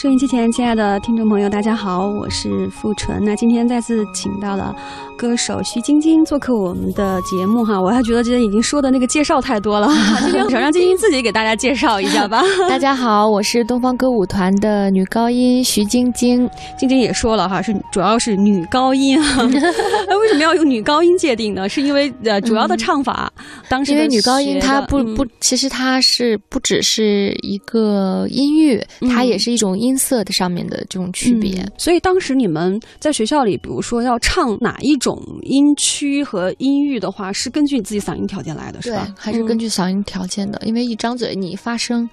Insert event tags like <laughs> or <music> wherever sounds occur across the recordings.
收音机前，亲爱的听众朋友，大家好，我是付纯。那今天再次请到了歌手徐晶晶做客我们的节目哈，我还觉得今天已经说的那个介绍太多了，<laughs> 今天想让晶晶自己给大家介绍一下吧。<laughs> 大家好，我是东方歌舞团的女高音徐晶晶。晶晶也说了哈，是主要是女高音 <laughs> 为什么要用女高音界定呢？是因为呃，主要的唱法，当时因为女高音它不不，其实它是不只是一个音域，它也是一种音。音色的上面的这种区别，所以当时你们在学校里，比如说要唱哪一种音区和音域的话，是根据你自己嗓音条件来的，是吧？还是根据嗓音条件的？因为一张嘴你发声，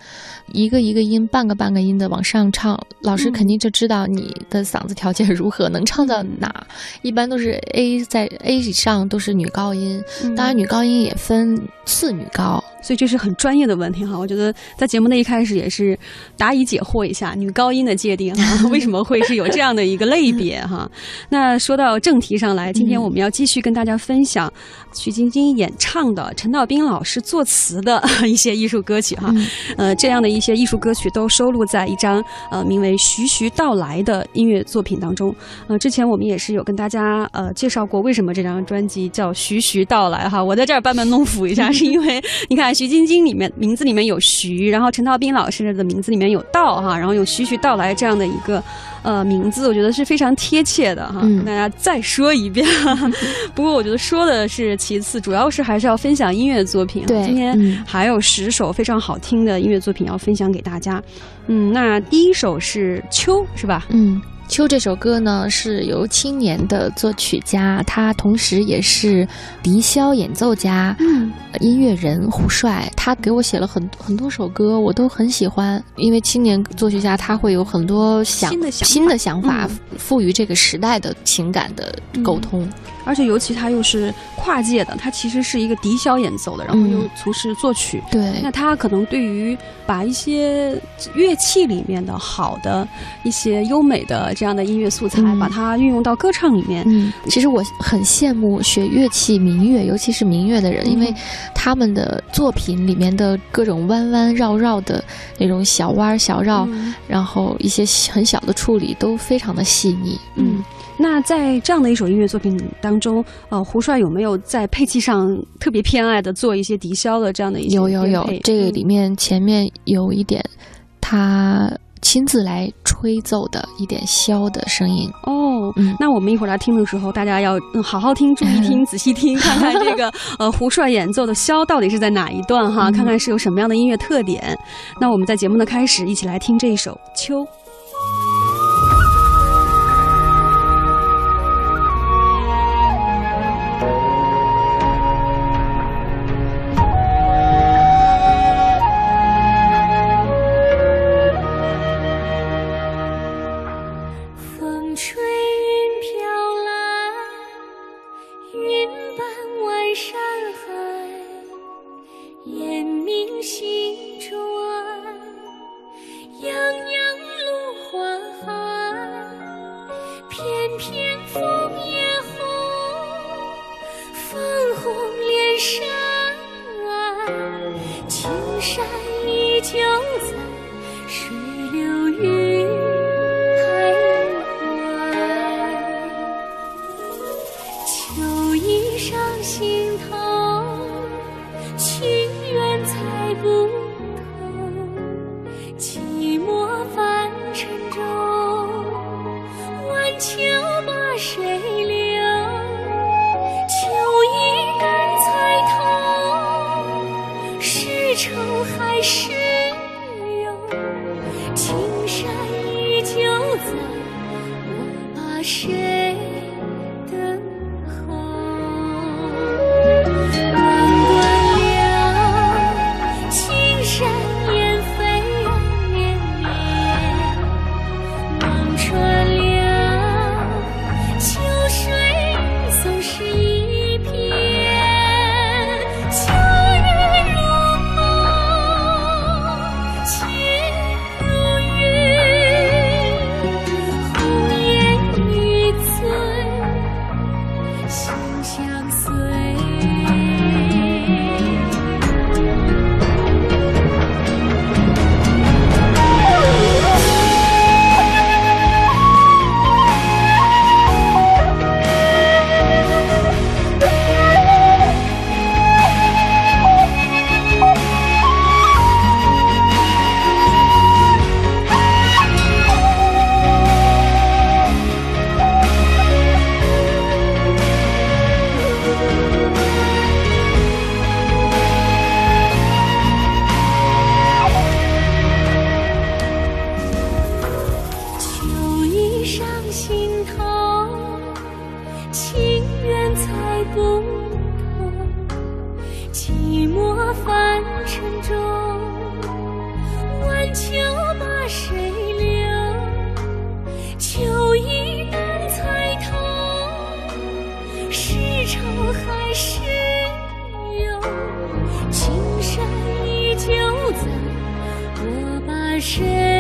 一个一个音，半个半个音的往上唱，老师肯定就知道你的嗓子条件如何，能唱到哪。一般都是 A 在 A 以上都是女高音，当然女高音也分次女高。所以这是很专业的问题哈，我觉得在节目的一开始也是答疑解惑一下女高音的界定哈，<laughs> 为什么会是有这样的一个类别哈？<laughs> 那说到正题上来，今天我们要继续跟大家分享徐晶晶演唱的陈道斌老师作词的 <laughs> 一些艺术歌曲哈，呃，这样的一些艺术歌曲都收录在一张呃名为《徐徐到来》的音乐作品当中。呃，之前我们也是有跟大家呃介绍过为什么这张专辑叫《徐徐到来》哈，我在这儿班门弄斧一下，是因为你看。徐晶晶里面名字里面有徐，然后陈道斌老师的名字里面有道哈，然后有徐徐道来这样的一个呃名字，我觉得是非常贴切的哈。跟大家再说一遍，<laughs> 不过我觉得说的是其次，主要是还是要分享音乐作品。对，今天还有十首非常好听的音乐作品要分享给大家。嗯，那第一首是秋，是吧？嗯。秋这首歌呢，是由青年的作曲家，他同时也是笛箫演奏家、音乐人胡帅，他给我写了很很多首歌，我都很喜欢。因为青年作曲家他会有很多想新的想法，赋予这个时代的情感的沟通。而且尤其他又是跨界的，他其实是一个笛箫演奏的，然后又从事作曲。对，那他可能对于把一些乐器里面的好的一些优美的这样的音乐素材，把它运用到歌唱里面。嗯，其实我很羡慕学乐器民乐，尤其是民乐的人，因为他们的作品里面的各种弯弯绕绕的那种小弯小绕，然后一些很小的处理都非常的细腻。嗯。那在这样的一首音乐作品当中，呃，胡帅有没有在配器上特别偏爱的做一些笛箫的这样的一些？有有有，这个里面前面有一点他亲自来吹奏的一点箫的声音。哦，那我们一会儿来听的时候，大家要好好听、注意听、仔细听，看看这个 <laughs> 呃胡帅演奏的箫到底是在哪一段哈，看看是有什么样的音乐特点。那我们在节目的开始一起来听这一首《秋》。片片枫叶红，枫红连山，青山依旧在。秋把谁留？秋意难猜透，是愁还是忧？青山依旧在，我把谁？谁